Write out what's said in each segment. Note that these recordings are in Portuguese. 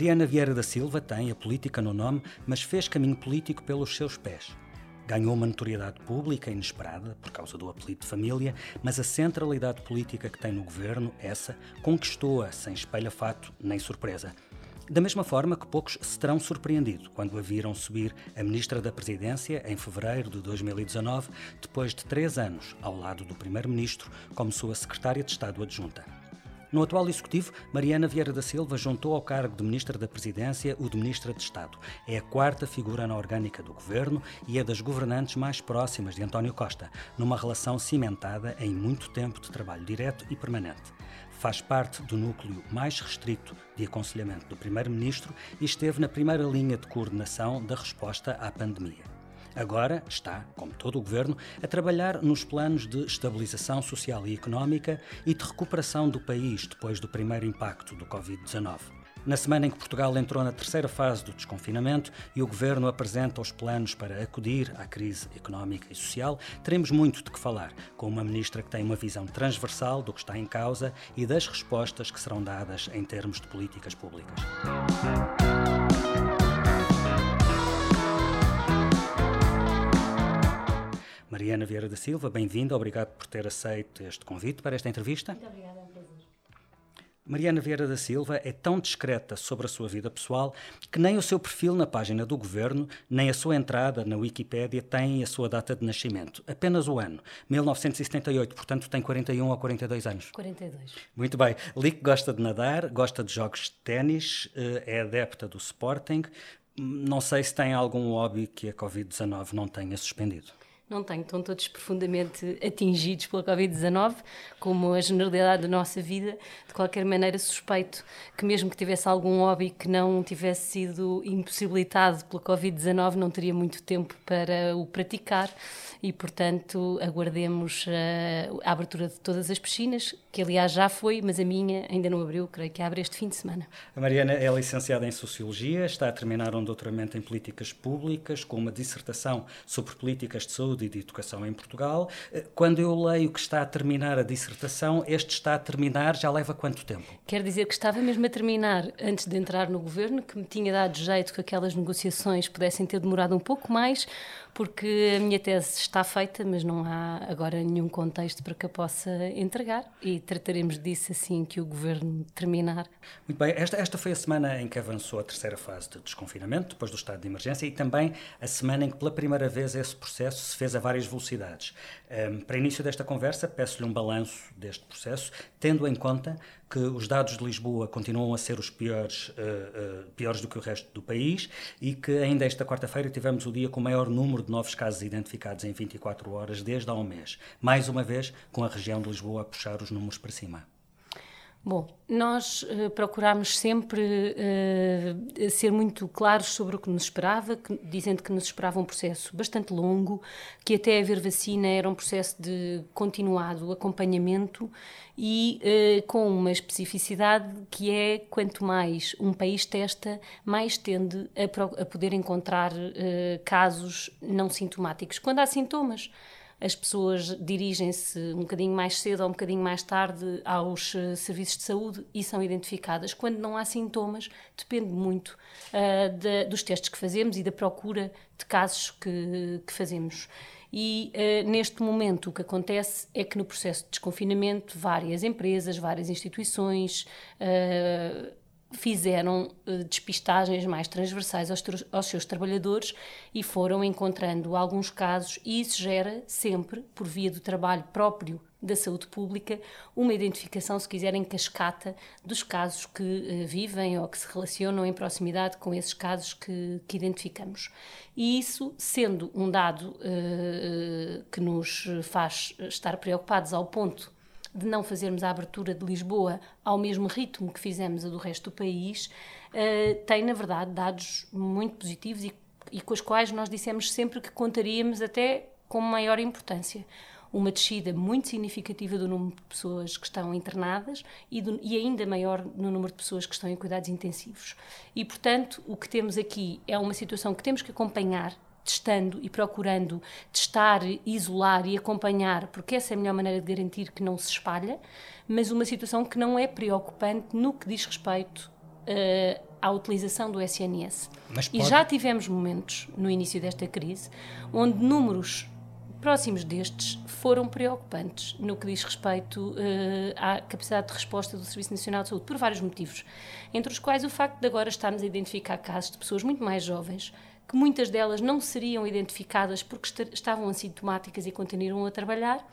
Mariana Vieira da Silva tem a política no nome, mas fez caminho político pelos seus pés. Ganhou uma notoriedade pública inesperada por causa do apelido de família, mas a centralidade política que tem no governo, essa, conquistou-a sem espelha-fato nem surpresa. Da mesma forma que poucos se terão surpreendido quando a viram subir a Ministra da Presidência em fevereiro de 2019, depois de três anos ao lado do Primeiro-Ministro como sua Secretária de Estado Adjunta. No atual Executivo, Mariana Vieira da Silva juntou ao cargo de Ministra da Presidência o de Ministra de Estado. É a quarta figura na orgânica do governo e é das governantes mais próximas de António Costa, numa relação cimentada em muito tempo de trabalho direto e permanente. Faz parte do núcleo mais restrito de aconselhamento do Primeiro-Ministro e esteve na primeira linha de coordenação da resposta à pandemia. Agora está, como todo o governo, a trabalhar nos planos de estabilização social e económica e de recuperação do país depois do primeiro impacto do Covid-19. Na semana em que Portugal entrou na terceira fase do desconfinamento e o governo apresenta os planos para acudir à crise económica e social, teremos muito de que falar, com uma ministra que tem uma visão transversal do que está em causa e das respostas que serão dadas em termos de políticas públicas. Mariana Vieira da Silva, bem-vinda, obrigado por ter aceito este convite para esta entrevista. Muito obrigada, é um prazer. Mariana Vieira da Silva é tão discreta sobre a sua vida pessoal que nem o seu perfil na página do governo, nem a sua entrada na Wikipédia têm a sua data de nascimento. Apenas o ano, 1978, portanto tem 41 ou 42 anos. 42. Muito bem. Li que gosta de nadar, gosta de jogos de ténis, eh, é adepta do Sporting. Não sei se tem algum hobby que a Covid-19 não tenha suspendido. Não tenho, estão todos profundamente atingidos pela Covid-19, como a generalidade da nossa vida. De qualquer maneira, suspeito que, mesmo que tivesse algum hobby que não tivesse sido impossibilitado pela Covid-19, não teria muito tempo para o praticar e, portanto, aguardemos uh, a abertura de todas as piscinas, que aliás já foi, mas a minha ainda não abriu, creio que abre este fim de semana. A Mariana é licenciada em Sociologia, está a terminar um doutoramento em Políticas Públicas, com uma dissertação sobre políticas de saúde e de Educação em Portugal. Eh, quando eu leio que está a terminar a dissertação, este está a terminar já leva quanto tempo? Quer dizer que estava mesmo a terminar antes de entrar no governo, que me tinha dado jeito que aquelas negociações pudessem ter demorado um pouco mais, porque a minha tese está feita, mas não há agora nenhum contexto para que a possa entregar e trataremos disso assim que o governo terminar. Muito bem, esta, esta foi a semana em que avançou a terceira fase de desconfinamento, depois do estado de emergência, e também a semana em que pela primeira vez esse processo se fez a várias velocidades. Um, para início desta conversa, peço-lhe um balanço deste processo, tendo em conta que os dados de Lisboa continuam a ser os piores, uh, uh, piores do que o resto do país e que ainda esta quarta-feira tivemos o dia com o maior número de novos casos identificados em 24 horas desde há um mês. Mais uma vez, com a região de Lisboa a puxar os números para cima. Bom, nós uh, procurámos sempre uh, ser muito claros sobre o que nos esperava, que, dizendo que nos esperava um processo bastante longo, que até haver vacina era um processo de continuado acompanhamento e uh, com uma especificidade que é quanto mais um país testa, mais tende a, a poder encontrar casos não sintomáticos. Quando há sintomas, as pessoas dirigem-se um bocadinho mais cedo ou um bocadinho mais tarde aos uh, serviços de saúde e são identificadas. Quando não há sintomas, depende muito uh, de, dos testes que fazemos e da procura de casos que, que fazemos. E uh, neste momento o que acontece é que no processo de desconfinamento, várias empresas, várias instituições, fizeram uh, despistagens mais transversais aos, aos, seus trabalhadores e foram encontrando alguns casos, e isso gera sempre, por via do trabalho próprio da saúde pública, uma identificação, se quiserem, cascata dos casos que uh, vivem ou que se relacionam em proximidade com esses casos que, que identificamos. E isso, sendo um dado uh, que nos faz estar preocupados ao ponto de não fazermos a abertura de Lisboa ao mesmo ritmo que fizemos a do resto do país, uh, tem, na verdade, dados muito positivos e, e com os quais nós dissemos sempre que contaríamos até com maior importância uma descida muito significativa do número de pessoas que estão internadas e, do, e, ainda maior no número de pessoas que estão em cuidados intensivos. E, portanto, o que temos aqui é uma situação que temos que acompanhar testando e procurando testar, isolar e acompanhar, porque essa é a melhor maneira de garantir que não se espalha, mas uma situação que não é preocupante no que diz respeito uh, à utilização do SNS. Pode... E já tivemos momentos no início desta crise onde números próximos destes foram preocupantes no que diz respeito uh, à capacidade de resposta do Serviço Nacional de Saúde, por vários motivos, entre os quais o facto de agora estarmos a identificar casos de pessoas muito mais jovens, que muitas delas não seriam identificadas porque estavam assintomáticas e continuam a trabalhar,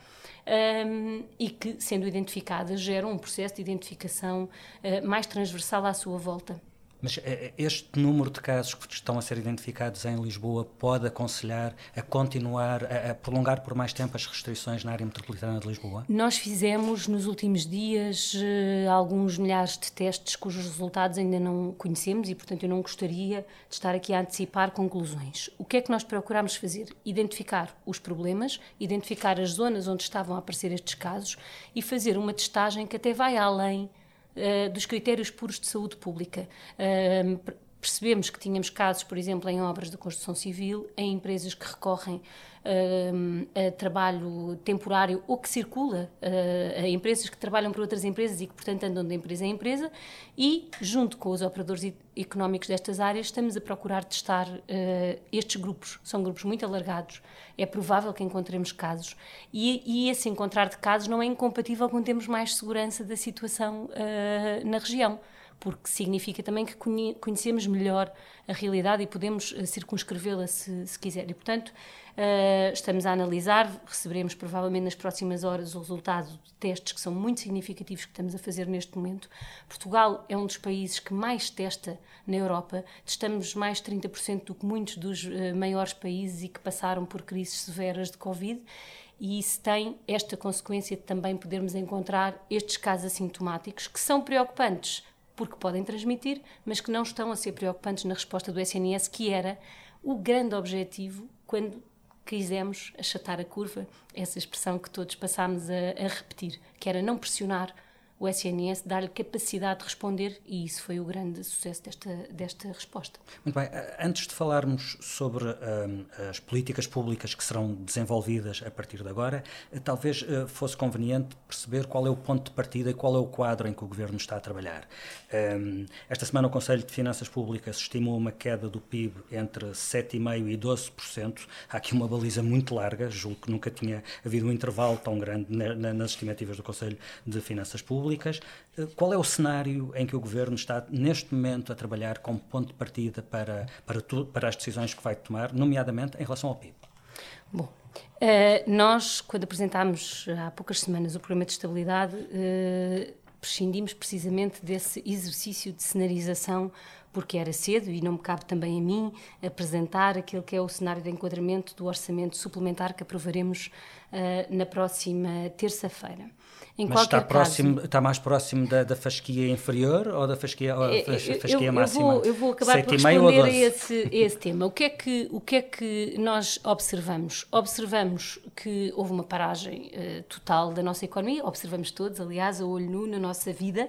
um, e que, sendo identificadas, geram um processo de identificação uh, mais transversal à sua volta. Mas eh, eh, este número de casos que estão a ser identificados em Lisboa pode aconselhar a continuar, a, prolongar por mais tempo as restrições na área metropolitana de Lisboa? Nós fizemos nos últimos dias uh, alguns milhares de testes cujos resultados ainda não conhecemos e, portanto, eu não gostaria de estar aqui a antecipar conclusões. O que é que nós procuramos fazer? Identificar os problemas, identificar as zonas onde estavam a aparecer estes casos e fazer uma testagem que até vai além dos critérios puros de saúde pública. Uh, percebemos que tínhamos casos, por exemplo, em obras de construção civil, em empresas que recorrem a trabalho temporário ou que circula a empresas que trabalham para outras empresas e que, portanto, andam de empresa em empresa e, junto com os operadores económicos destas áreas, estamos a procurar testar estes grupos. São grupos muito alargados. É provável que encontremos casos e, e esse encontrar de casos não é incompatível com termos mais segurança da situação na região porque significa também que conhecemos melhor a realidade e podemos eh, circunscrevê-la se, se, quiser. E, portanto, uh, estamos a analisar, receberemos provavelmente nas próximas horas o resultado de testes que são muito significativos que estamos a fazer neste momento. Portugal é um dos países que mais testa na Europa, testamos mais 30% do que muitos dos uh, maiores países e que passaram por crises severas de Covid e isso tem esta consequência de também podermos encontrar estes casos assintomáticos que são preocupantes porque podem transmitir, mas que não estão a ser preocupantes na resposta do SNS, que era o grande objetivo quando quisemos achatar a curva, essa expressão que todos passámos a, a repetir, que era não pressionar o SNS dar-lhe capacidade de responder e isso foi o grande sucesso desta, desta resposta. Muito bem. Antes de falarmos sobre um, as políticas públicas que serão desenvolvidas a partir de agora, talvez uh, fosse conveniente perceber qual é o ponto de partida e qual é o quadro em que o Governo está a trabalhar. Um, esta semana o Conselho de Finanças Públicas estimou uma queda do PIB entre 7,5% e 12%. Há aqui uma baliza muito larga, julgo que nunca tinha havido um intervalo tão grande na, na, nas estimativas do Conselho de Finanças Públicas públicas. Eh, qual é o cenário em que o Governo está, neste momento, a trabalhar como ponto de partida para, para, tu, para as decisões que vai tomar, nomeadamente em relação ao PIB? Bom, Uh, nós, quando apresentámos há poucas semanas o programa de estabilidade, uh, prescindimos precisamente desse exercício de cenarização, porque era cedo e não me cabe também a mim apresentar aquele que é o cenário de enquadramento do orçamento suplementar que aprovaremos na próxima terça-feira. Em Mas está, próximo, caso, está mais próximo da, da fasquia inferior ou da fasquia, ou da fasquia eu, máxima? Eu vou, eu vou acabar por responder a esse, a esse tema. O que, é que, o que é que nós observamos? Observamos que houve uma paragem uh, total da nossa economia, observamos todos, aliás, a olho nu na nossa vida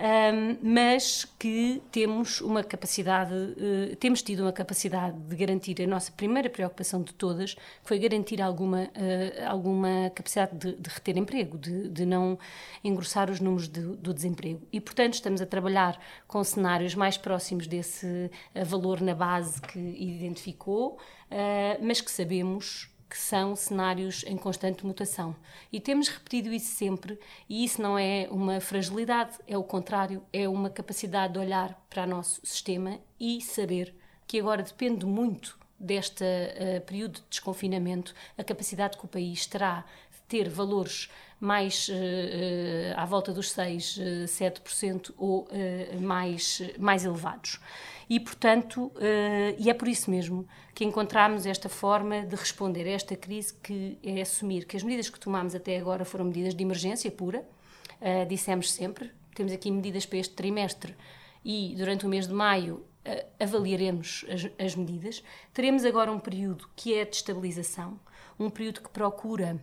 um, mas que temos uma capacidade, uh, temos tido uma capacidade de garantir a nossa primeira preocupação de todas, foi garantir alguma, uh, alguma capacidade de, de, reter emprego, de, de não engrossar os números de, do desemprego. E, portanto, estamos a trabalhar com cenários mais próximos desse uh, valor na base que identificou, mas que sabemos que são cenários em constante mutação. E temos repetido isso sempre, e isso não é uma fragilidade, é o contrário, é uma capacidade de olhar para o nosso sistema e saber que agora depende muito deste uh, período de desconfinamento, a capacidade que o país terá ter valores mais uh, uh, à volta dos 6, 7% ou mais, mais elevados. E, portanto, uh, e é por isso mesmo que encontramos esta forma de responder a esta crise, que é assumir que as medidas que tomamos até agora foram medidas de emergência pura, uh, dissemos sempre, temos aqui medidas para este trimestre e durante o mês de maio uh, avaliaremos as, as medidas. Teremos agora um período que é de estabilização, um período que procura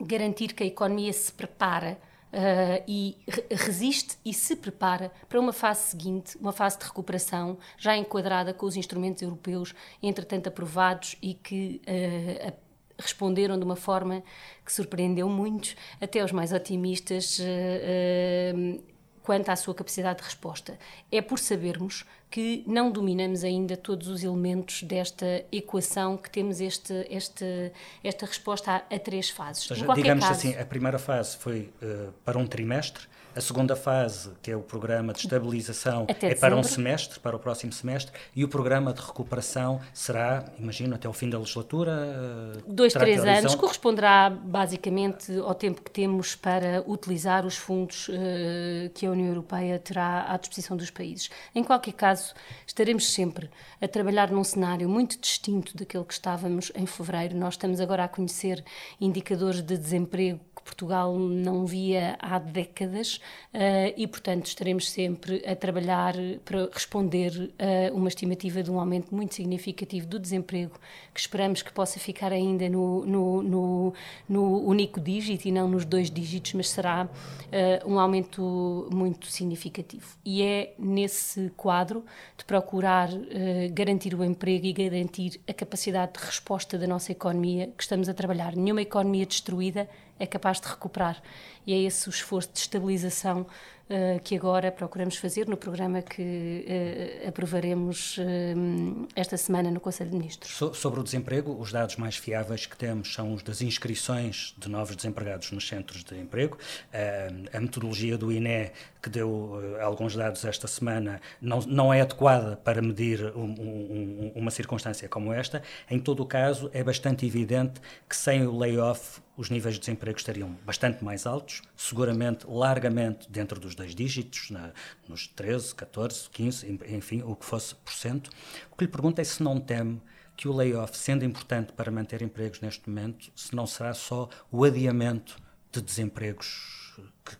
garantir que a economia se prepara Uh, e resiste e se prepara para uma fase seguinte, uma fase de recuperação, já enquadrada com os instrumentos europeus, entretanto aprovados e que uh, responderam de uma forma que surpreendeu muitos, até os mais otimistas. Uh, quanto à sua capacidade de resposta. É por sabermos que não dominamos ainda todos os elementos desta equação, que temos este, este, esta resposta a, a três fases. Ou seja, digamos caso, assim, a primeira fase foi uh, para um trimestre, a segunda fase, que é o programa de estabilização, até é para um semestre, para o próximo semestre, e o programa de recuperação será, imagino, até o fim da legislatura? Eh, Dois, três anos, corresponderá basicamente ao tempo que temos para utilizar os fundos uh, que a União Europeia terá à disposição dos países. Em qualquer caso, estaremos sempre a trabalhar num cenário muito distinto daquele que estávamos em fevereiro. Nós estamos agora a conhecer indicadores de desemprego Portugal não via há décadas e, portanto, estaremos sempre a trabalhar para responder a uma estimativa de um aumento muito significativo do desemprego, que esperamos que possa ficar ainda no, no, no, no único dígito e não nos dois dígitos, mas será uh, um aumento muito significativo. E é nesse quadro de procurar uh, garantir o emprego e garantir a capacidade de resposta da nossa economia que estamos a trabalhar. Nenhuma economia destruída é capaz de recuperar. E é esse o esforço de estabilização uh, que agora procuramos fazer no programa que uh, aprovaremos uh, esta semana no Conselho de Ministros. So sobre o desemprego, os dados mais fiáveis que temos são os das inscrições de novos desempregados nos centros de emprego. a metodologia do INE, que deu alguns dados esta semana, não, não é adequada para medir um, um, uma circunstância como esta. Em todo o caso, é bastante evidente que sem o layoff os níveis de desemprego estariam bastante mais altos, seguramente largamente dentro dos dois dígitos, na, nos 13, 14, 15, enfim, o que fosse por cento. O que lhe pergunto é se não teme que o layoff, sendo importante para manter empregos neste momento, se não será só o adiamento de desempregos que,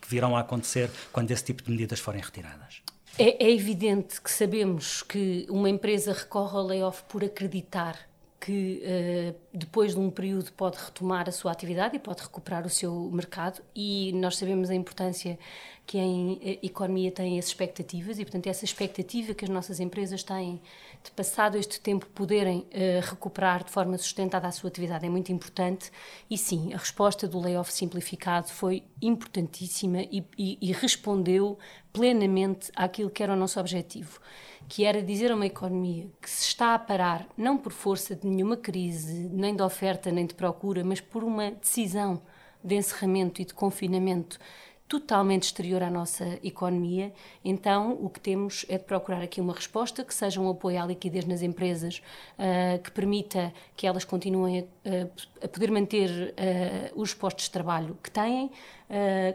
que virão a acontecer quando esse tipo de medidas forem retiradas. É, é evidente que sabemos que uma empresa recorre ao layoff por acreditar que uh, depois de um período pode retomar a sua atividade e pode recuperar o seu mercado. E nós sabemos a importância que eh, economia tem as expectativas e portanto essa expectativa que as nossas empresas têm de passado este tempo poderem uh, recuperar de forma sustentada a sua atividade é muito importante. E sim, a resposta do layoff simplificado foi importantíssima e, e, e respondeu plenamente àquilo que era o nosso objetivo que era dizer a uma economia que se está a parar, não por força de nenhuma crise, nem de oferta, nem de procura, mas por uma decisão de encerramento e de confinamento totalmente exterior à nossa economia, então o que temos é de procurar aqui uma resposta que seja um apoio à liquidez nas empresas, uh, que permita que elas continuem a, a poder manter uh, os postos de trabalho que têm,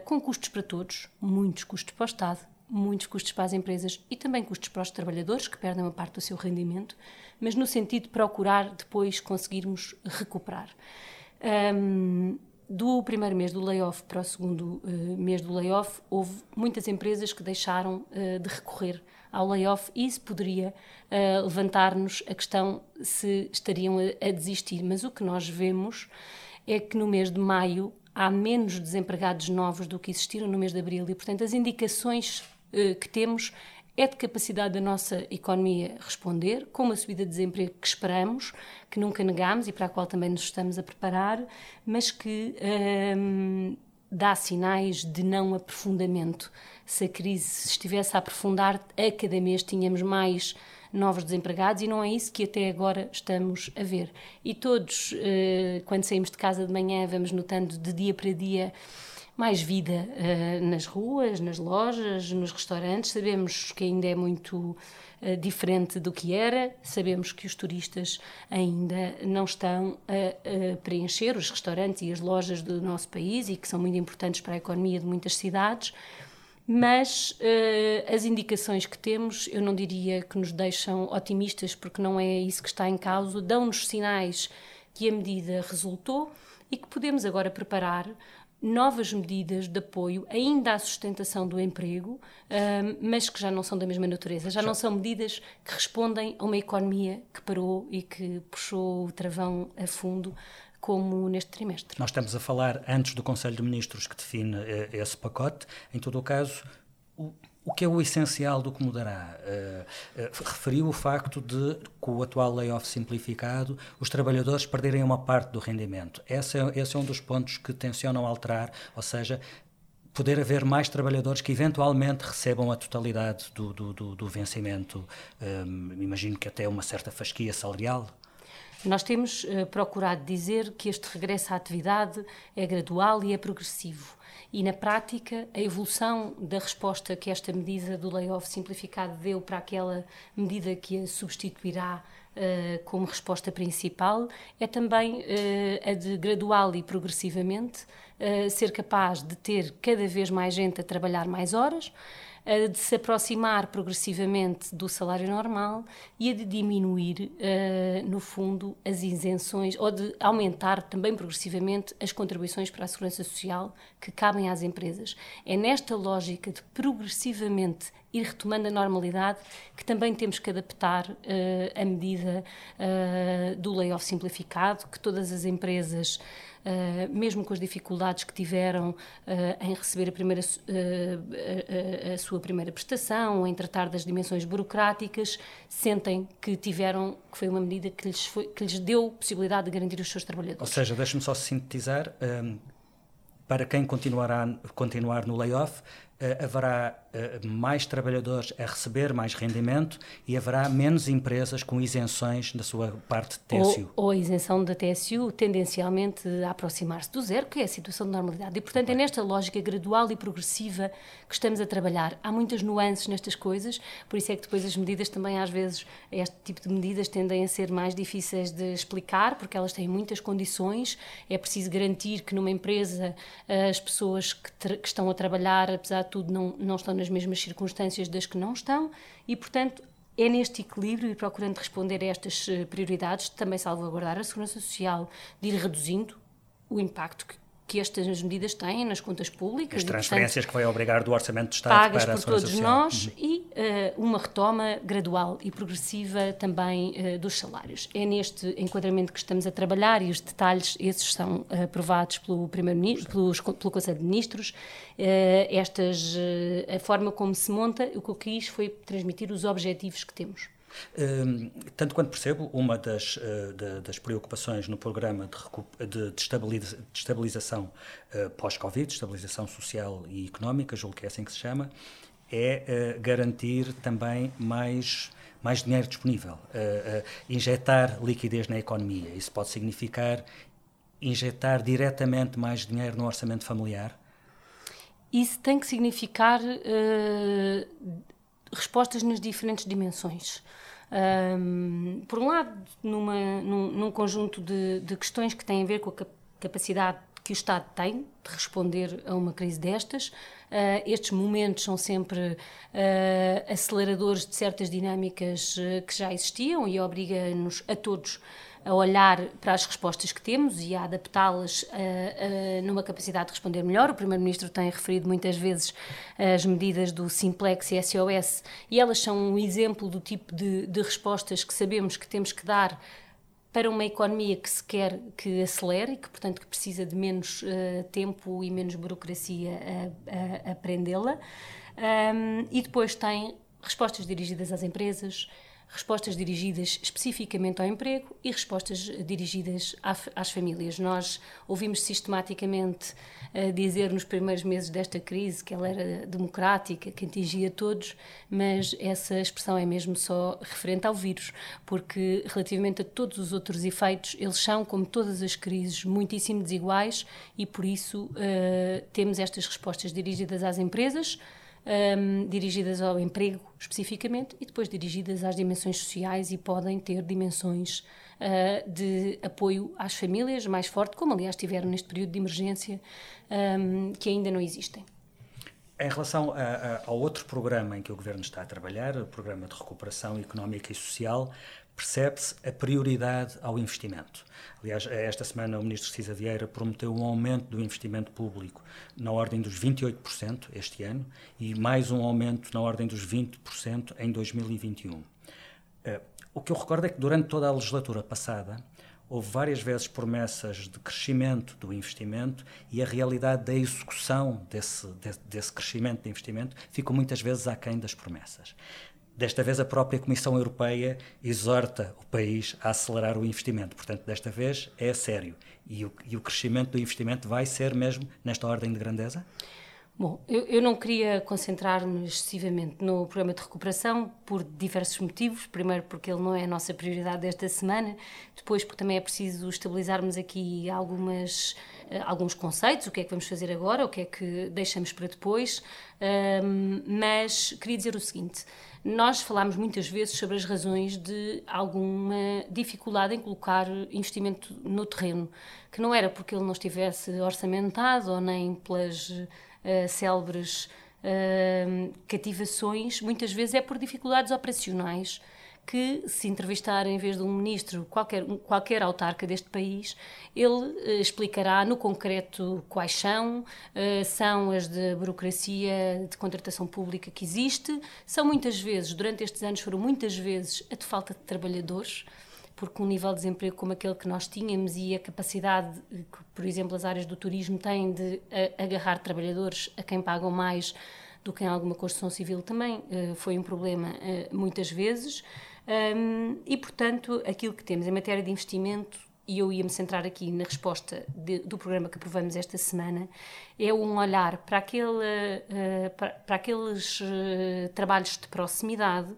com custos para todos, muitos custos para o Estado, muitos custos para as empresas e também custos para os trabalhadores, que perdem uma parte do seu rendimento, mas no sentido de procurar depois conseguirmos recuperar. Um, do primeiro mês do layoff para o segundo uh, mês do layoff, houve muitas empresas que deixaram uh, de recorrer ao layoff e isso poderia uh, levantar-nos a questão se estariam a, a desistir. Mas o que nós vemos é que no mês de maio há menos desempregados novos do que existiram no mês de abril e, portanto, as indicações que temos é de capacidade da nossa economia responder, com uma subida de desemprego que esperamos, que nunca negamos e para a qual também nos estamos a preparar, mas que ehm, dá sinais de não aprofundamento. Se a crise estivesse a aprofundar, a cada mês tínhamos mais novos desempregados e não é isso que até agora estamos a ver. E todos, eh, quando saímos de casa de manhã, vamos notando de dia para dia mais vida uh, nas ruas, nas lojas, nos restaurantes. Sabemos que ainda é muito uh, diferente do que era, sabemos que os turistas ainda não estão a, a, preencher os restaurantes e as lojas do nosso país e que são muito importantes para a economia de muitas cidades. Mas uh, as indicações que temos, eu não diria que nos deixam otimistas, porque não é isso que está em causa, dão-nos sinais que a medida resultou e que podemos agora preparar novas medidas de apoio ainda à sustentação do emprego, mas que já não são da mesma natureza. Já não são medidas que respondem a uma economia que parou e que puxou o travão a fundo como neste trimestre. Nós estamos a falar antes do Conselho de Ministros que define eh, esse pacote. Em todo o caso, o o que é o essencial do que mudará? Uh, uh, referiu o facto de, com o atual layoff simplificado, os trabalhadores perderem uma parte do rendimento. Esse é, esse é um dos pontos que tencionam alterar, ou seja, poder haver mais trabalhadores que eventualmente recebam a totalidade do, do, do, do vencimento, um, imagino que até uma certa fasquia salarial? Nós temos uh, procurado dizer que este regresso à atividade é gradual e é progressivo. E, na prática, a evolução da resposta que esta medida do layoff simplificado deu para aquela medida que a substituirá uh, como resposta principal é também uh, a de gradual e progressivamente ser capaz de ter cada vez mais gente a trabalhar mais horas, de se aproximar progressivamente do salário normal e a de diminuir, uh, no fundo, as isenções, ou de aumentar também progressivamente as contribuições para a segurança social que cabem às empresas. É nesta lógica de progressivamente ir retomando a normalidade que também temos que adaptar uh, a medida uh, do layoff simplificado, que todas as empresas Uh, mesmo com as dificuldades que tiveram uh, em receber a, primeira, uh, a, sua primeira prestação, em tratar das dimensões burocráticas, sentem que tiveram, que foi uma medida que lhes, foi, que lhes deu possibilidade de garantir os seus trabalhadores. Ou seja, deixe-me só sintetizar, um, para quem continuará, continuar no layoff, haverá mais trabalhadores a receber mais rendimento e haverá menos empresas com isenções da sua parte de TSU. Ou, ou a isenção da TSU tendencialmente a aproximar-se do zero, que é a situação de normalidade. E, portanto, é nesta lógica gradual e progressiva que estamos a trabalhar. Há muitas nuances nestas coisas, por isso é que depois as medidas também, às vezes, este tipo de medidas tendem a ser mais difíceis de explicar, porque elas têm muitas condições. É preciso garantir que numa empresa as pessoas que, que estão a trabalhar, apesar tudo, não, não estão nas mesmas circunstâncias das que não estão e, portanto, é neste equilíbrio e procurando responder a estas eh, prioridades, também salvaguardar a segurança social, de ir reduzindo o impacto que, que estas medidas têm nas contas públicas. As transferências portanto, que vai obrigar do Orçamento de Estado pagas para por todos social. nós uhum. e uh, uma retoma gradual e progressiva também uh, dos salários. É neste enquadramento que estamos a trabalhar e os detalhes, esses são uh, aprovados pelo, primeiro pelos, pelo Conselho de Ministros. estas, a forma como se monta, o que eu quis foi transmitir os objetivos que temos. Um, tanto quanto percebo, uma das, uh, de, das preocupações no programa de, de, de, estabiliza, de estabilização uh, pós-Covid, estabilização social e económica, julgo que é assim que se chama, é uh, garantir também mais, mais dinheiro disponível, injetar liquidez na economia. Isso pode significar injetar diretamente mais dinheiro no orçamento familiar? Isso tem que significar respostas nas diferentes dimensões. Um, por um lado, numa, num, num conjunto de, de, questões que têm a ver com a capacidade que o Estado tem de responder a uma crise destas. Uh, estes momentos são sempre uh, aceleradores de certas dinâmicas uh, que já existiam e obriga-nos a todos olhar para as respostas que temos e a adaptá-las numa capacidade de responder melhor. O Primeiro-Ministro tem referido muitas vezes as medidas do Simplex e SOS e elas são um exemplo do tipo de, de respostas que sabemos que temos que dar para uma economia que se quer que acelere e que, portanto, que precisa de menos uh, tempo e menos burocracia a, a, a aprendê-la. Um, e depois tem respostas dirigidas às empresas, respostas dirigidas especificamente ao emprego e respostas dirigidas às famílias. Nós ouvimos sistematicamente uh, dizer nos primeiros meses desta crise que ela era democrática, que atingia todos, mas essa expressão é mesmo só referente ao vírus, porque relativamente a todos os outros efeitos, eles são, como todas as crises, muitíssimo desiguais e por isso uh, temos estas respostas dirigidas às empresas um, dirigidas ao emprego especificamente e depois dirigidas às dimensões sociais e podem ter dimensões uh, de apoio às famílias mais forte, como aliás tiveram neste período de emergência, um, que ainda não existem. Em relação a, a, ao outro programa em que o Governo está a trabalhar, o Programa de Recuperação Económica e Social, percebe-se a prioridade ao investimento. Aliás, esta semana o Ministro Cisa Vieira prometeu um aumento do investimento público na ordem dos 28% este ano e mais um aumento na ordem dos 20% em 2021. Eh, o que eu recordo é que durante toda a legislatura passada houve várias vezes promessas de crescimento do investimento e a realidade da execução desse, desse crescimento de investimento ficou muitas vezes aquém das promessas. Desta vez, a própria Comissão Europeia exorta o país a acelerar o investimento. Portanto, desta vez é sério. E o, e o crescimento do investimento vai ser mesmo nesta ordem de grandeza? Bom, eu, eu não queria concentrar-me excessivamente no programa de recuperação por diversos motivos. Primeiro, porque ele não é a nossa prioridade desta semana. Depois, porque também é preciso estabilizarmos aqui algumas, uh, alguns conceitos: o que é que vamos fazer agora, o que é que deixamos para depois. Mas queria dizer o seguinte: nós falámos muitas vezes sobre as razões de alguma dificuldade em colocar investimento no terreno, que não era porque ele não estivesse orçamentado ou nem pelas uh, célebres uh, cativações, muitas vezes é por dificuldades operacionais que, se entrevistar em vez de um ministro, qualquer, qualquer autarca deste país, ele uh, explicará no concreto quais são, uh, são as de burocracia de contratação pública que existe, são muitas vezes, durante estes anos, foram muitas vezes a de falta de trabalhadores porque um nível de desemprego como aquele que nós tínhamos e a capacidade que, por exemplo, as áreas do turismo têm de agarrar trabalhadores a quem pagam mais do que em alguma construção civil também foi um problema muitas vezes. Um, e, portanto, aquilo que temos em matéria de investimento, e eu ia-me centrar aqui na resposta de, do programa que aprovamos esta semana, é um olhar para, aquele, uh, para, para, aqueles trabalhos de proximidade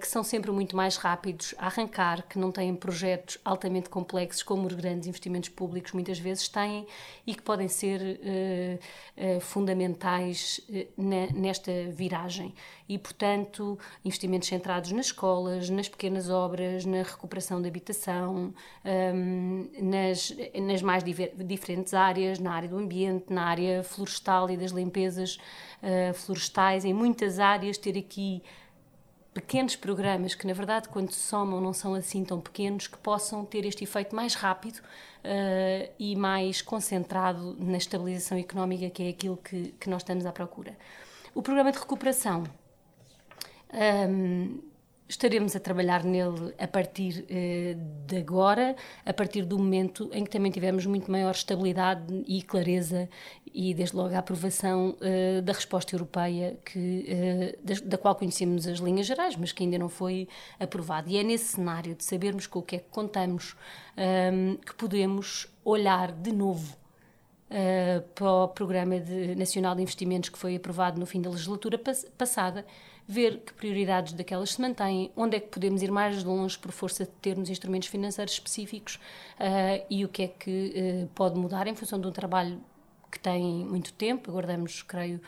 que são sempre muito mais rápidos a arrancar, que não têm projetos altamente complexos como os grandes investimentos públicos muitas vezes têm e que podem ser uh, uh, fundamentais nesta viragem. E, portanto, investimentos centrados nas escolas, nas pequenas obras, na recuperação da habitação, ehm, nas, nas mais diferentes áreas, na área do ambiente, na área florestal e das limpezas florestais, em muitas áreas, ter aqui pequenos programas que, na verdade, quando se somam, não são assim tão pequenos, que possam ter este efeito mais rápido uh, e mais concentrado na estabilização económica, que é aquilo que, que nós estamos à procura. O programa de recuperação. Um, estaremos a trabalhar nele a partir uh, de agora, a partir do momento em que também tivemos muito maior estabilidade e clareza e desde logo a aprovação uh, da resposta europeia que, uh, da, qual conhecemos as linhas gerais, mas que ainda não foi aprovada. E é nesse cenário de sabermos com o que é que contamos ehm, que podemos olhar de novo uh, para o Programa de, Nacional de Investimentos que foi aprovado no fim da legislatura pas, passada, ver que prioridades daquelas se mantêm, onde é que podemos ir mais longe por força de termos instrumentos financeiros específicos e o que é que pode mudar em função de um trabalho que tem muito tempo, aguardamos, creio,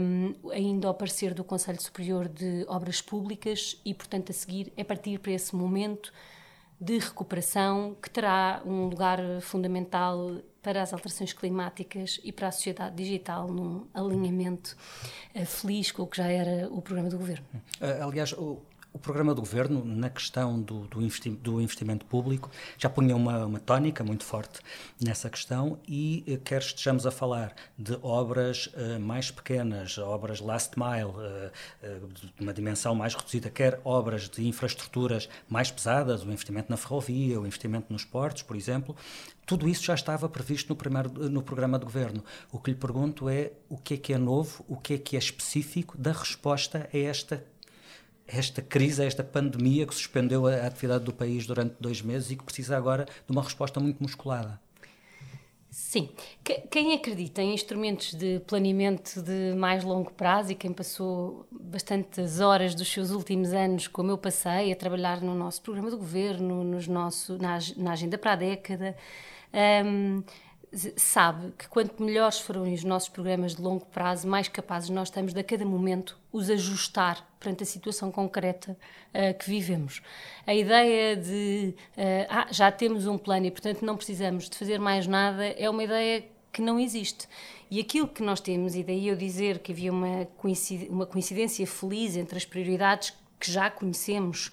um, ainda ao parecer do Conselho Superior de Obras Públicas e, portanto, a seguir é partir para esse momento de recuperação que terá um lugar fundamental para as alterações climáticas e para a sociedade digital num alinhamento uh, feliz com o que já era o programa do governo. Uh, aliás, o o programa do governo, na questão do, do, investi do investimento público, já punha uma, uma, tónica muito forte nessa questão e eh, quer estejamos a falar de obras mais pequenas, obras last mile, de uma dimensão mais reduzida, quer obras de infraestruturas mais pesadas, o investimento na ferrovia, o investimento nos portos, por exemplo, tudo isso já estava previsto no, primeiro, no programa de governo. O que lhe pergunto é o que é que é novo, o que é que é específico da resposta a esta esta crise, esta pandemia que suspendeu a atividade do país durante dois meses e que precisa agora de uma resposta muito musculada. Sim. Quem acredita em instrumentos de planeamento de mais longo prazo e quem passou bastantes horas dos seus últimos anos, como eu passei, a trabalhar no nosso programa de governo, nos nosso, na, na agenda para a década, um, sabe que quanto melhores forem os nossos programas de longo prazo, mais capazes nós estamos de a cada momento os ajustar perante a situação concreta uh, que vivemos. A ideia de uh, ah, já temos um plano e portanto não precisamos de fazer mais nada é uma ideia que não existe. E aquilo que nós temos, e daí eu dizer que havia uma coincidência, uma coincidência feliz entre as prioridades que já conhecemos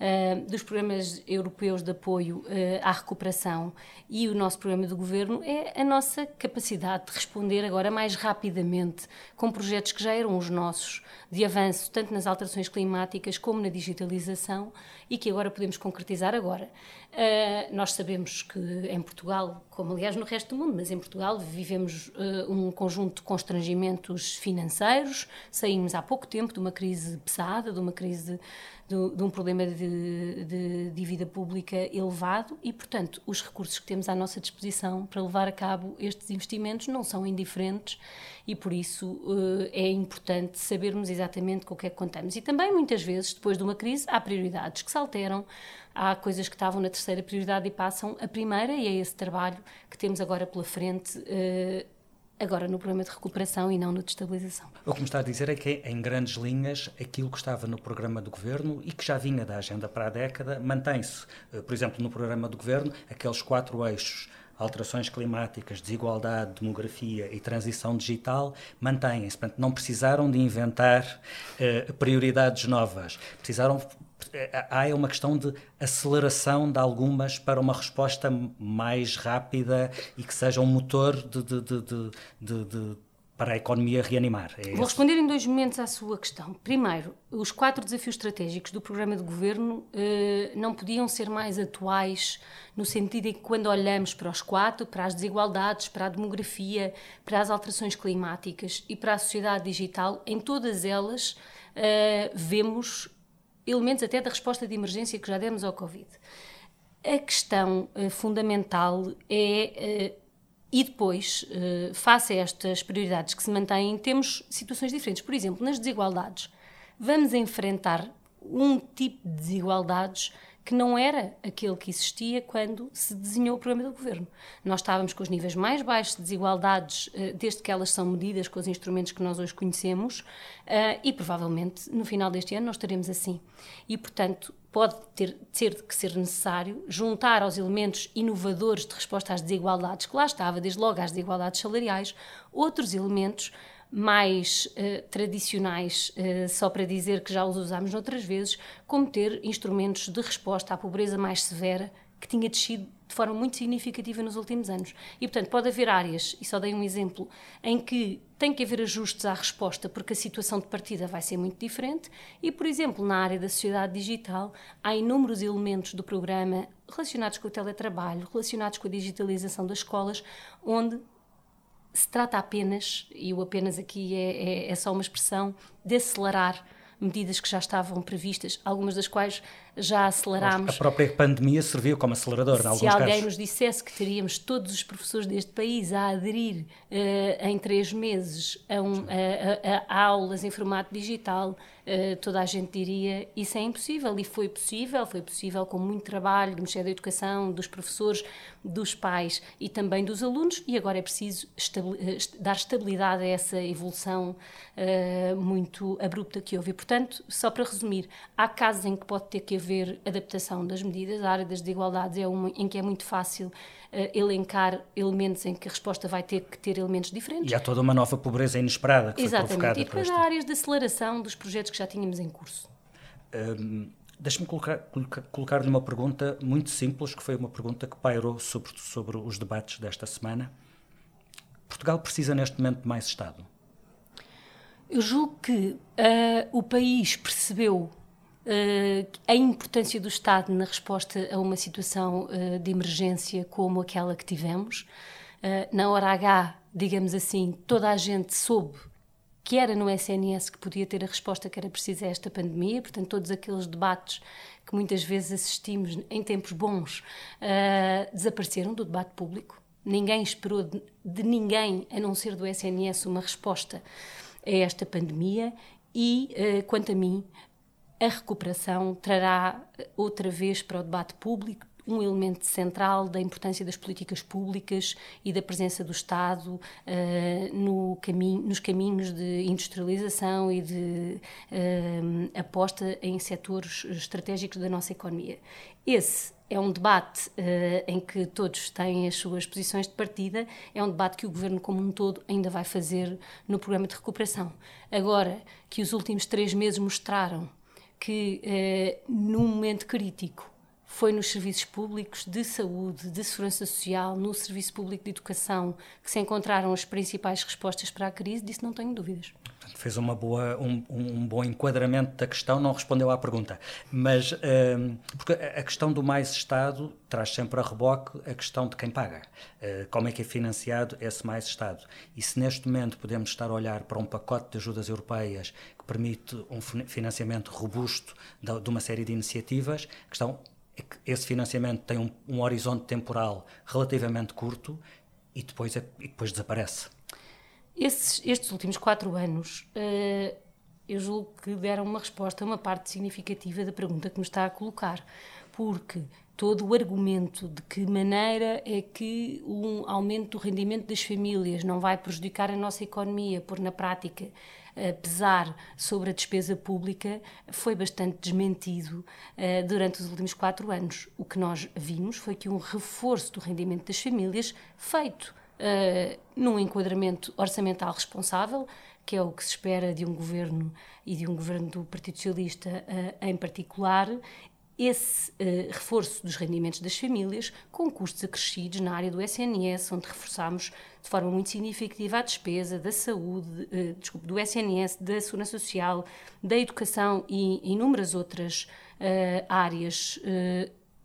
uh, dos programas europeus de apoio uh, à recuperação e o nosso programa do governo é a nossa capacidade de responder agora mais rapidamente com projetos que já eram os nossos, de avanço tanto nas alterações climáticas como na digitalização e que agora podemos concretizar agora. Uh, nós sabemos que em Portugal, como aliás no resto do mundo, mas em Portugal vivemos uh, um conjunto de constrangimentos financeiros, saímos há pouco tempo de uma crise pesada, de uma crise, de, de um problema de de, de dívida pública elevado e, portanto, os recursos que temos à nossa disposição para levar a cabo estes investimentos não são indiferentes e, por isso, é importante sabermos exatamente com o que é que contamos. E também, muitas vezes, depois de uma crise, há prioridades que se alteram, há coisas que estavam na terceira prioridade e passam a primeira, e é esse trabalho que temos agora pela frente agora no programa de recuperação e não no de estabilização. O que me está a dizer é que, em grandes linhas, aquilo que estava no programa do governo e que já vinha da agenda para a década mantém-se. Eh, por exemplo, no programa do governo, aqueles quatro eixos alterações climáticas, desigualdade, demografia e transição digital mantêm-se. Portanto, não precisaram de inventar uh, prioridades novas. Precisaram há uma questão de aceleração de algumas para uma resposta mais rápida e que seja um motor de, de, de, de para a economia reanimar. É Vou responder em dois momentos à sua questão. Primeiro, os quatro desafios estratégicos do programa de governo eh, não podiam ser mais atuais no sentido em que, quando olhamos para os quatro, para as desigualdades, para a demografia, para as alterações climáticas e para a sociedade digital, em todas elas eh, vemos elementos até da resposta de emergência que já demos ao Covid. A questão uh, fundamental é. E depois, uh, face a estas prioridades que se mantêm, temos situações diferentes. Por exemplo, nas desigualdades, vamos enfrentar um tipo de desigualdades que não era aquele que existia quando se desenhou o programa do governo. Nós estávamos com os níveis mais baixos de desigualdades, eh, desde que elas são medidas com os instrumentos que nós hoje conhecemos, eh, e provavelmente no final deste ano nós estaremos assim. E, portanto, pode ter, ter que ser necessário juntar aos elementos inovadores de resposta às desigualdades, que lá estava, desde logo às desigualdades salariais, outros elementos mais uh, tradicionais, uh, só para dizer que já os usámos noutras vezes, como ter instrumentos de resposta à pobreza mais severa que tinha descido de forma muito significativa nos últimos anos. E, portanto, pode haver áreas, e só dei um exemplo, em que tem que haver ajustes à resposta porque a situação de partida vai ser muito diferente. E, por exemplo, na área da sociedade digital, há inúmeros elementos do programa relacionados com o teletrabalho, relacionados com a digitalização das escolas, onde se trata apenas, e o apenas aqui é, é, é só uma expressão, de acelerar medidas que já estavam previstas, algumas das quais já acelerámos. A própria pandemia serviu como acelerador, em alguns casos. Se alguém nos dissesse que teríamos todos os professores deste país a aderir uh, em três meses a, um, a, a, a, aulas em formato digital, uh, toda a gente diria isso é impossível. E foi possível, foi possível com muito trabalho do Ministério da Educação, dos professores, dos pais e também dos alunos, e agora é preciso eh, dar estabilidade a essa evolução uh, muito abrupta que houve. E, portanto, só para resumir, há casos em que pode ter que haver adaptação das medidas. A área das desigualdades é uma em que é muito fácil elencar elementos em que a resposta vai ter que ter elementos diferentes. E há toda uma nova pobreza inesperada que Exatamente. foi provocada. E depois há áreas de aceleração dos projetos que já tínhamos em curso. Um, Deixe-me colocar-lhe colocar uma pergunta muito simples, que foi uma pergunta que pairou sobre, sobre os debates desta semana. Portugal precisa neste momento de mais Estado? Eu julgo que uh, o país percebeu a importância do Estado na resposta a uma situação uh, de emergência como aquela que tivemos. Uh, na hora H, digamos assim, toda a gente soube que era no SNS que podia ter a resposta que era precisa a esta pandemia, portanto, todos aqueles debates que muitas vezes assistimos em tempos bons desapareceram do debate público. Ninguém esperou de, de ninguém, a não ser do SNS, uma resposta a esta pandemia e, quanto a mim, a recuperação trará outra vez para o debate público um elemento central da importância das políticas públicas e da presença do Estado uh, no caminho, nos caminhos de industrialização e de uh, aposta em setores estratégicos da nossa economia. Esse é um debate uh, em que todos têm as suas posições de partida, é um debate que o governo como um todo ainda vai fazer no programa de recuperação. Agora que os últimos três meses mostraram que, eh, num momento crítico, foi nos serviços públicos de saúde, de segurança social, no serviço público de educação que se encontraram as principais respostas para a crise, disso não tenho dúvidas. Fez uma boa, um, um, bom enquadramento da questão, não respondeu à pergunta. Mas uh, porque a questão do mais Estado traz sempre a reboque a questão de quem paga. Uh, como é que é financiado esse mais Estado? E se neste momento podemos estar a olhar para um pacote de ajudas europeias que permite um financiamento robusto de, de uma série de iniciativas, a questão é que esse financiamento tem um, um horizonte temporal relativamente curto e depois, é, e depois desaparece. Esses, estes últimos quatro anos, uh, eu julgo que deram uma resposta a uma parte significativa da pergunta que me está a colocar, porque todo o argumento de que maneira é que um aumento do rendimento das famílias não vai prejudicar a nossa economia, por na prática uh, pesar sobre a despesa pública, foi bastante desmentido uh, durante os últimos quatro anos. O que nós vimos foi que um reforço do rendimento das famílias feito uh, num enquadramento orçamental responsável, que é o que se espera de um governo e de um governo do Partido Socialista uh, em particular, esse uh, reforço dos rendimentos das famílias, com custos acrescidos na área do SNS, onde reforçamos de forma muito significativa a despesa da saúde, uh, desculpe, do SNS, da segurança social, da educação e inúmeras outras uh, áreas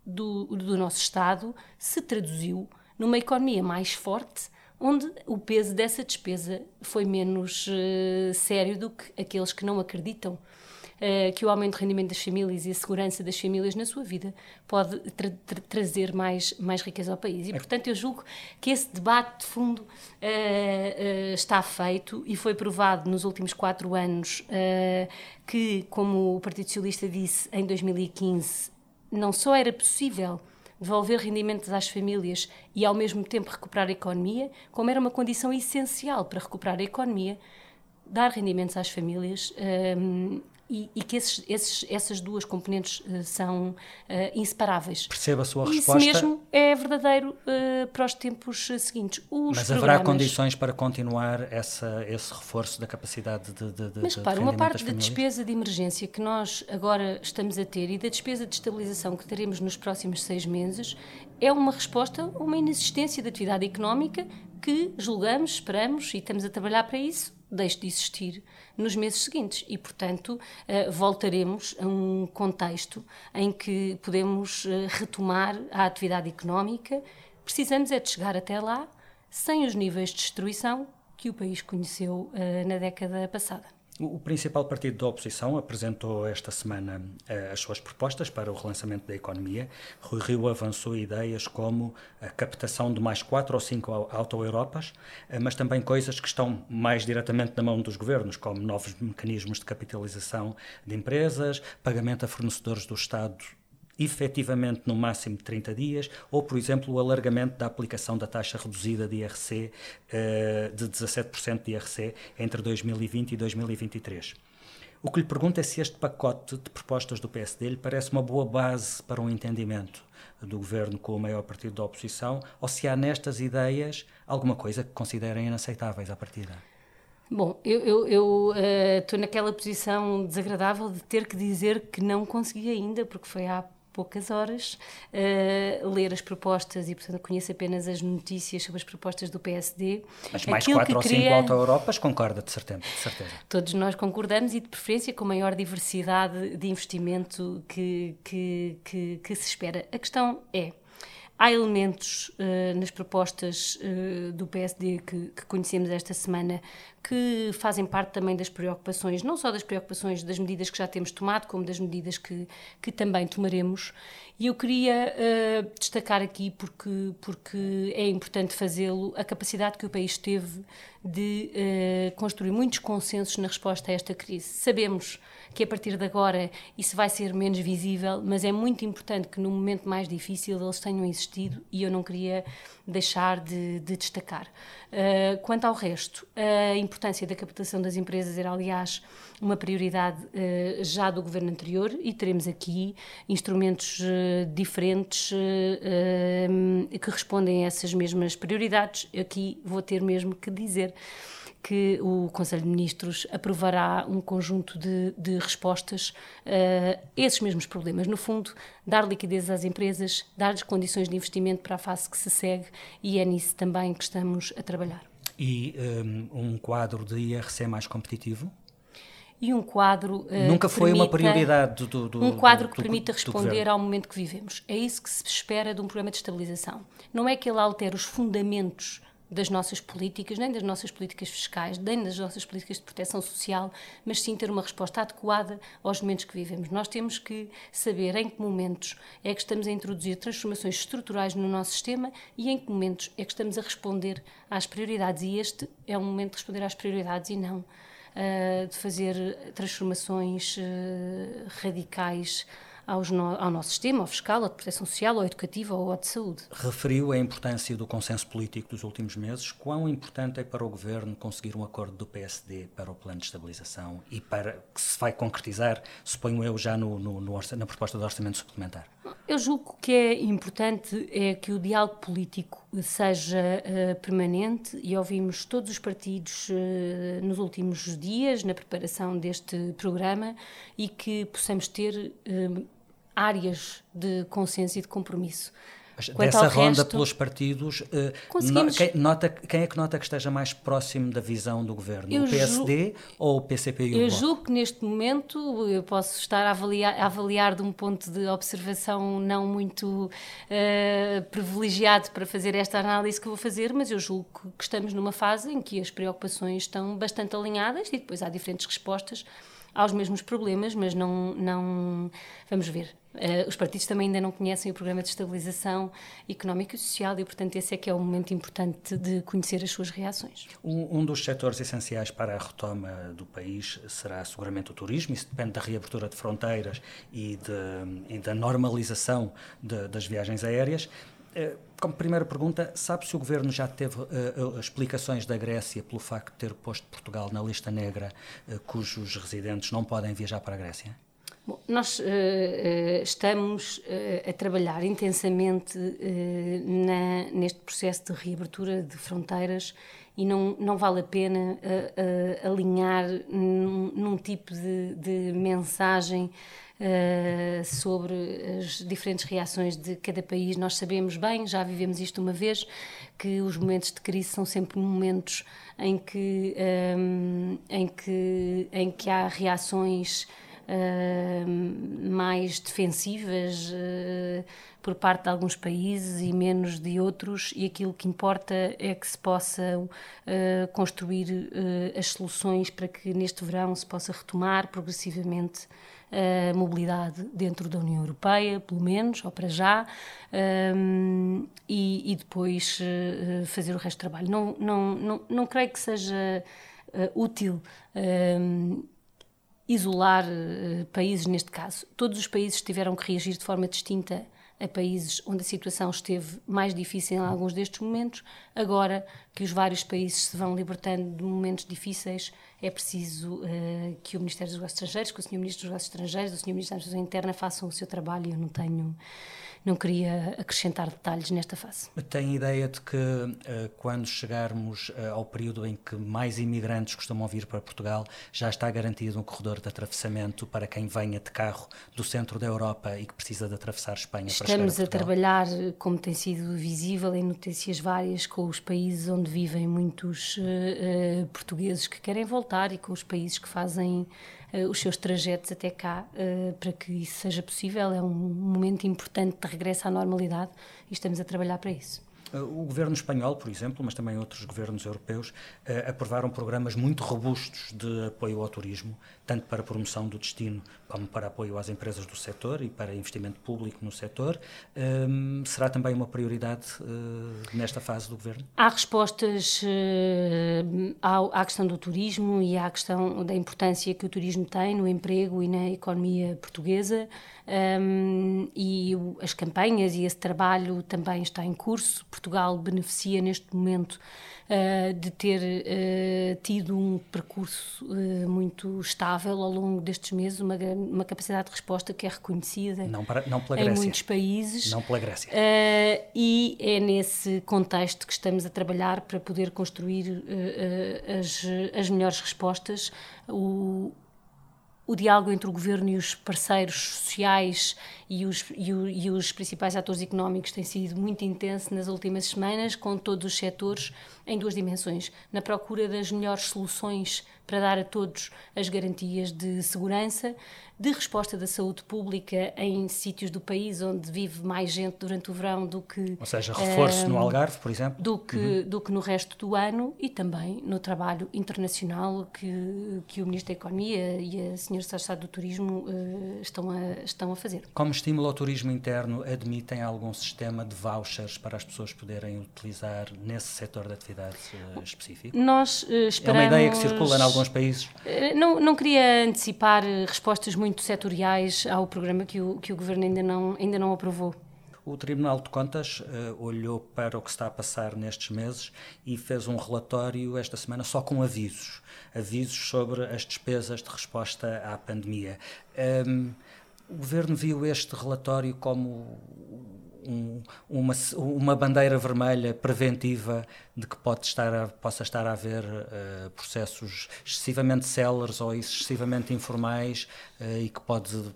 do, do nosso Estado, se traduziu numa economia mais forte, onde o peso dessa despesa foi menos uh, sério do que aqueles que não acreditam uh, que o aumento de rendimento das famílias e a segurança das famílias na sua vida pode tra tra trazer mais, mais riqueza ao país. E, portanto, eu julgo que esse debate de fundo uh, está feito e foi provado nos últimos quatro anos que, como o Partido Socialista disse em 2015, não só era possível devolver rendimentos às famílias e ao mesmo tempo recuperar a economia, como era uma condição essencial para recuperar a economia, dar rendimentos às famílias um, e, e, que esses, esses, essas duas componentes uh, são uh, inseparáveis. Perceba a sua Isso resposta. Isso mesmo é verdadeiro uh, para os tempos seguintes. Os Mas haverá condições para continuar essa, esse reforço da capacidade de, de, de Mas para uma parte da despesa de emergência que nós agora estamos a ter e da despesa de estabilização que teremos nos próximos seis meses é uma resposta a uma inexistência de atividade económica que julgamos, esperamos e estamos a trabalhar para isso deixe de existir nos meses seguintes e, portanto, eh, voltaremos a um contexto em que podemos eh, retomar a atividade económica. Precisamos é de chegar até lá sem os níveis de destruição que o país conheceu eh, na década passada. O principal partido da oposição apresentou esta semana uh, as suas propostas para o relançamento da economia. Rui Rio avançou ideias como a captação de mais quatro ou cinco auto-Europas, uh, mas também coisas que estão mais diretamente na mão dos governos, como novos mecanismos de capitalização de empresas, pagamento a fornecedores do Estado efetivamente no máximo de 30 dias, ou, por exemplo, o alargamento da aplicação da taxa reduzida de IRC uh, de 17% de IRC entre 2020 e 2023. O que lhe pergunto é se este pacote de propostas do PSD lhe parece uma boa base para um entendimento do governo com o maior partido da oposição, ou se há nestas ideias alguma coisa que considerem inaceitáveis à partida. Bom, eu estou uh, naquela posição desagradável de ter que dizer que não consegui ainda, porque foi há poucas horas, uh, ler as propostas e, portanto, conheço apenas as notícias sobre as propostas do PSD. Mas mais Aquilo quatro ou cinco queria... auto-Europas concorda, de certeza, de certeza. Todos nós concordamos e, de preferência, com maior diversidade de investimento que, que, que, que se espera. A questão é, Há elementos uh, nas propostas uh, do PSD que, que, conhecemos esta semana que fazem parte também das preocupações, não só das preocupações das medidas que já temos tomado, como das medidas que, que também tomaremos. E eu queria uh, destacar aqui, porque, porque é importante fazê-lo, a capacidade que o país teve de construir muitos consensos na resposta a esta crise. Sabemos que a partir de agora isso vai ser menos visível, mas é muito importante que no momento mais difícil eles tenham existido e eu não queria deixar de, de destacar. Uh, quanto ao resto, a importância da captação das empresas era, aliás, uma prioridade uh, já do governo anterior e teremos aqui instrumentos uh, diferentes que respondem a essas mesmas prioridades. Aqui vou ter mesmo que dizer que o Conselho de Ministros aprovará um conjunto de, de respostas a esses mesmos problemas. No fundo, dar liquidez às empresas, dar-lhes condições de investimento para a fase que se segue e é nisso também que estamos a trabalhar. E um, um quadro de IRC mais competitivo? e um quadro uh, nunca foi permita, uma prioridade do, do um quadro que do, permita responder ao momento que vivemos. É isso que se espera de um programa de estabilização. Não é que ele altere os fundamentos das nossas políticas, nem das nossas políticas fiscais, nem das nossas políticas de proteção social, mas sim ter uma resposta adequada aos momentos que vivemos. Nós temos que saber em que momentos é que estamos a introduzir transformações estruturais no nosso sistema e em que momentos é que estamos a responder às prioridades. E este é um momento de responder às prioridades e não uh, de fazer transformações uh, radicais no, ao nosso sistema, ao fiscal, à proteção social, ao educativo ou ao de saúde. Referiu a importância do consenso político dos últimos meses. Quão importante é para o Governo conseguir um acordo do PSD para o plano de estabilização e para que se vai concretizar, suponho eu, já no, no, no na proposta de orçamento suplementar? Eu julgo que é importante é que o diálogo político seja uh, permanente e ouvimos todos os partidos uh, nos últimos dias na preparação deste programa e que possamos ter uh, áreas de consenso e de compromisso. Quanto dessa ronda resto, pelos partidos, eh, conseguimos... quem, nota, quem é que nota que esteja mais próximo da visão do governo? Eu o PSD ou o PCP e o Eu Bloco? julgo que neste momento eu posso estar a avaliar, a avaliar de um ponto de observação não muito uh, privilegiado para fazer esta análise que vou fazer, mas eu julgo que estamos numa fase em que as preocupações estão bastante alinhadas e depois há diferentes respostas aos mesmos problemas, mas não, não vamos ver. Uh, os partidos também ainda não conhecem o programa de estabilização económica e social e, portanto, esse é que é o momento importante de conhecer as suas reações. Um, um dos setores essenciais para a retoma do país será seguramente o turismo. Isso depende da reabertura de fronteiras e, de, e da normalização de, das viagens aéreas. Uh, como primeira pergunta, sabe se o governo já teve uh, explicações da Grécia pelo facto de ter posto Portugal na lista negra, cujos residentes não podem viajar para a Grécia? Bom, nós uh, uh, estamos uh, a trabalhar intensamente na, neste processo de reabertura de fronteiras e não, não vale a pena alinhar num, num, tipo de, de mensagem sobre as diferentes reações de cada país. Nós sabemos bem, já vivemos isto uma vez, que os momentos de crise são sempre momentos em que, um, em que, em que há reações mais defensivas uh, por parte de alguns países e menos de outros, e aquilo que importa é que se possa uh, construir uh, as soluções para que neste verão se possa retomar progressivamente a mobilidade dentro da União Europeia, pelo menos, ou para já, um, e, e, depois fazer o resto do trabalho. Não, não, não, não creio que seja útil um, isolar uh, países neste caso. Todos os países tiveram que reagir de forma distinta a países onde a situação esteve mais difícil em alguns destes momentos. Agora que os vários países se vão libertando de momentos difíceis, é preciso uh, que o Ministério dos Negócios Estrangeiros, que o Sr. Ministro dos Negócios Estrangeiros, o Sr. Ministro da Administração Interna façam o seu trabalho. Eu não tenho não queria acrescentar detalhes nesta fase. Tem ideia de que uh, quando chegarmos uh, ao período em que mais imigrantes costumam vir para Portugal, já está garantido um corredor de atravessamento para quem venha de carro do centro da Europa e que precisa de atravessar Espanha Estamos para chegar a Estamos a trabalhar, como tem sido visível em notícias várias, com os países onde vivem muitos uh, portugueses que querem voltar e com os países que fazem os seus trajetos até cá uh, para que isso seja possível. É um momento importante de regresso à normalidade e estamos a trabalhar para isso. O governo espanhol, por exemplo, mas também outros governos europeus, eh, aprovaram programas muito robustos de apoio ao turismo, tanto para promoção do destino como para apoio às empresas do setor e para investimento público no setor. Um, será também uma prioridade uh, nesta fase do governo? Há respostas uh, à, à, questão do turismo e à questão da importância que o turismo tem no emprego e na economia portuguesa. Um, e as campanhas e esse trabalho também está em curso. Portugal beneficia neste momento uh, de ter uh, tido um percurso uh, muito estável ao longo destes meses, uma, uma capacidade de resposta que é reconhecida não para, não em muitos países. Não pela Grécia. e é nesse contexto que estamos a trabalhar para poder construir as, as melhores respostas. O, o diálogo entre o governo e os parceiros sociais e os, e, o, e os principais atores económicos tem sido muito intenso nas últimas semanas, com todos os setores em duas dimensões: na procura das melhores soluções para dar a todos as garantias de segurança, de resposta da saúde pública em sítios do país onde vive mais gente durante o verão do que. Ou seja, reforço uh, no Algarve, por exemplo? Do que, uhum. do que no resto do ano e também no trabalho internacional que, que o Ministro da Economia e a Senhora Secretária do Turismo uh, estão, a, estão a fazer. Como estímulo ao turismo interno, admitem algum sistema de vouchers para as pessoas poderem utilizar nesse setor de atividade uh, específico? Nós esperamos... É uma ideia que circula em alguns países? não, não queria antecipar respostas muito muito setoriais ao programa que o, que o Governo ainda não, ainda não aprovou. O Tribunal de Contas uh, olhou para o que está a passar nestes meses e fez um relatório esta semana só com avisos. Avisos sobre as despesas de resposta à pandemia. Um, o Governo viu este relatório como um, uma, uma bandeira vermelha preventiva de que pode estar a, possa estar a haver uh, processos excessivamente céleres ou excessivamente informais uh, e que pode,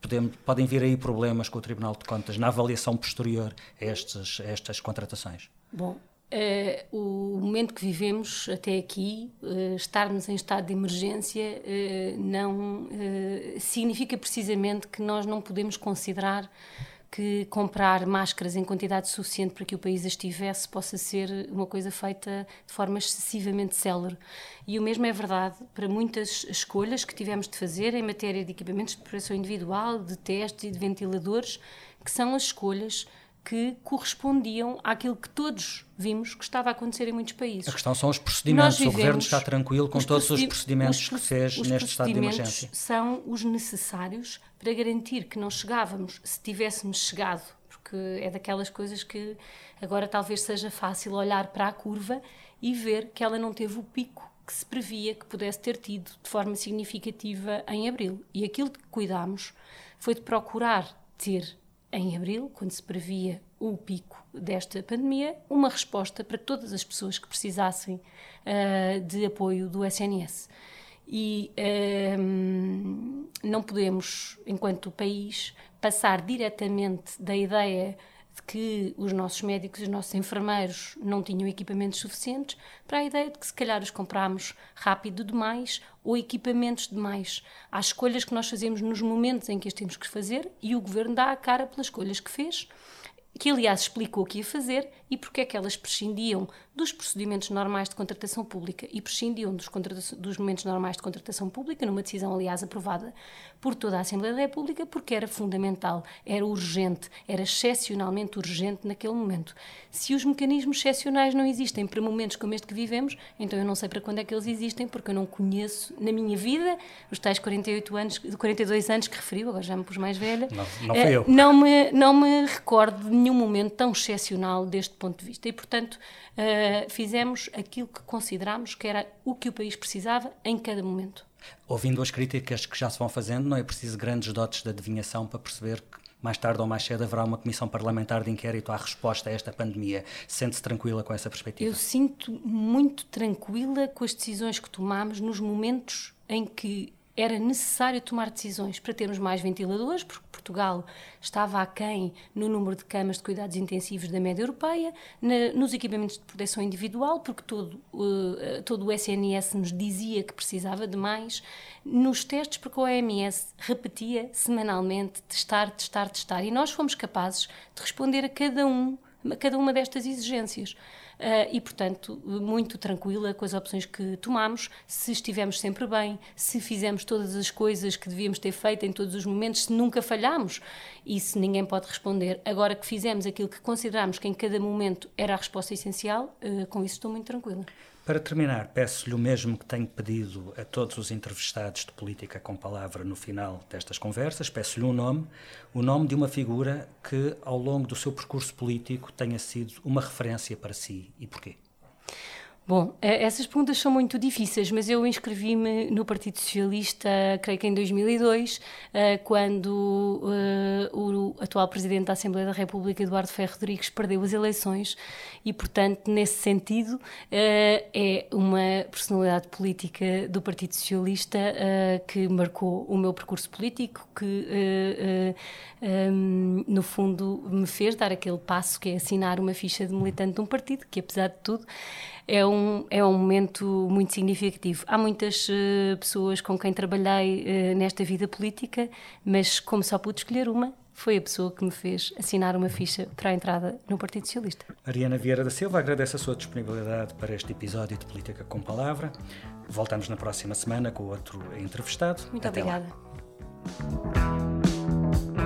podemos, podem vir aí problemas com o Tribunal de Contas na avaliação posterior a, estes, a estas contratações? Bom, Uh, o momento que vivemos até aqui, uh, estarmos em estado de emergência, uh, não significa precisamente que nós não podemos considerar que comprar máscaras em quantidade suficiente para que o país as tivesse possa ser uma coisa feita de forma excessivamente célere. E o mesmo é verdade para muitas escolhas que tivemos de fazer em matéria de equipamentos de proteção individual, de testes e de ventiladores, que são as escolhas que correspondiam àquilo que todos vimos que estava a acontecer em muitos países. A questão são os procedimentos. o governo está tranquilo com os todos os procedimentos os, que fez neste estado de emergência. São os necessários para garantir que não chegávamos, se tivéssemos chegado, porque é daquelas coisas que agora talvez seja fácil olhar para a curva e ver que ela não teve o pico que se previa que pudesse ter tido de forma significativa em abril. E aquilo de que cuidámos foi de procurar ter em abril, quando se previa o pico desta pandemia, uma resposta para todas as pessoas que precisassem uh, de apoio do SNS. E uh, não podemos, enquanto país, passar diretamente da ideia de que os nossos médicos e os nossos enfermeiros não tinham equipamentos suficientes, para a ideia de que se calhar os compramos rápido demais ou equipamentos demais. Há escolhas que nós fazemos nos momentos em que as temos que fazer e o governo dá a cara pelas escolhas que fez que aliás explicou o que ia fazer e porque é que elas prescindiam dos procedimentos normais de contratação pública e prescindiam dos, dos momentos normais de contratação pública, numa decisão, aliás, aprovada por toda a Assembleia da República, porque era fundamental, era urgente, era excepcionalmente urgente naquele momento. Se os mecanismos excepcionais não existem para momentos como este que vivemos, então eu não sei para quando é que eles existem, porque eu não conheço na minha vida os tais 48 anos, 42 anos que referiu, agora já me pus mais velha. Não, não foi eu. Não me, não me recordo de nenhum momento tão excepcional deste ponto de vista. E, portanto, uh, fizemos aquilo que consideramos que era o que o país precisava em cada momento. Ouvindo as críticas que já se vão fazendo, não é preciso grandes dotes de adivinhação para perceber que mais tarde ou mais cedo haverá uma comissão parlamentar de inquérito à resposta a esta pandemia. Sente-se tranquila com essa perspectiva? Eu sinto muito tranquila com as decisões que tomamos nos momentos em que era necessário tomar decisões para termos mais ventiladores, porque Portugal estava aquém no número de camas de cuidados intensivos da média europeia, na, nos equipamentos de proteção individual, porque todo, uh, todo o SNS nos dizia que precisava de mais, nos testes, porque o OMS repetia semanalmente testar, testar, testar, e nós fomos capazes de responder a cada um, a cada uma destas exigências. Uh, e, portanto, muito tranquila com as opções que tomamos, se estivemos sempre bem, se fizemos todas as coisas que devíamos ter feito em todos os momentos, se nunca falhamos. Isso ninguém pode responder. Agora que fizemos aquilo que consideramos que em cada momento era a resposta essencial, uh, com isso estou muito tranquila. Para terminar, peço-lhe o mesmo que tenho pedido a todos os entrevistados de política com palavra no final destas conversas. Peço-lhe um nome, o nome de uma figura que, ao longo do seu percurso político, tenha sido uma referência para si. E porquê? Bom, eh, essas perguntas são muito difíceis, mas eu inscrevi-me no Partido Socialista, creio que em 2002, eh, quando eh, o atual Presidente da Assembleia da República, Eduardo Ferro Rodrigues, perdeu as eleições e, portanto, nesse sentido, é uma personalidade política do Partido Socialista que marcou o meu percurso político, que, no fundo, me fez dar aquele passo que é assinar uma ficha de militante de um partido, que, apesar de tudo, é um, é um momento muito significativo. Há muitas uh, pessoas com quem trabalhei uh, nesta vida política, mas como só pude escolher uma, foi a pessoa que me fez assinar uma ficha para a entrada no Partido Socialista. Ariana Vieira da Silva, agradeço a sua disponibilidade para este episódio de Política com Palavra. Voltamos na próxima semana com outro entrevistado. Muito Até obrigada. Lá.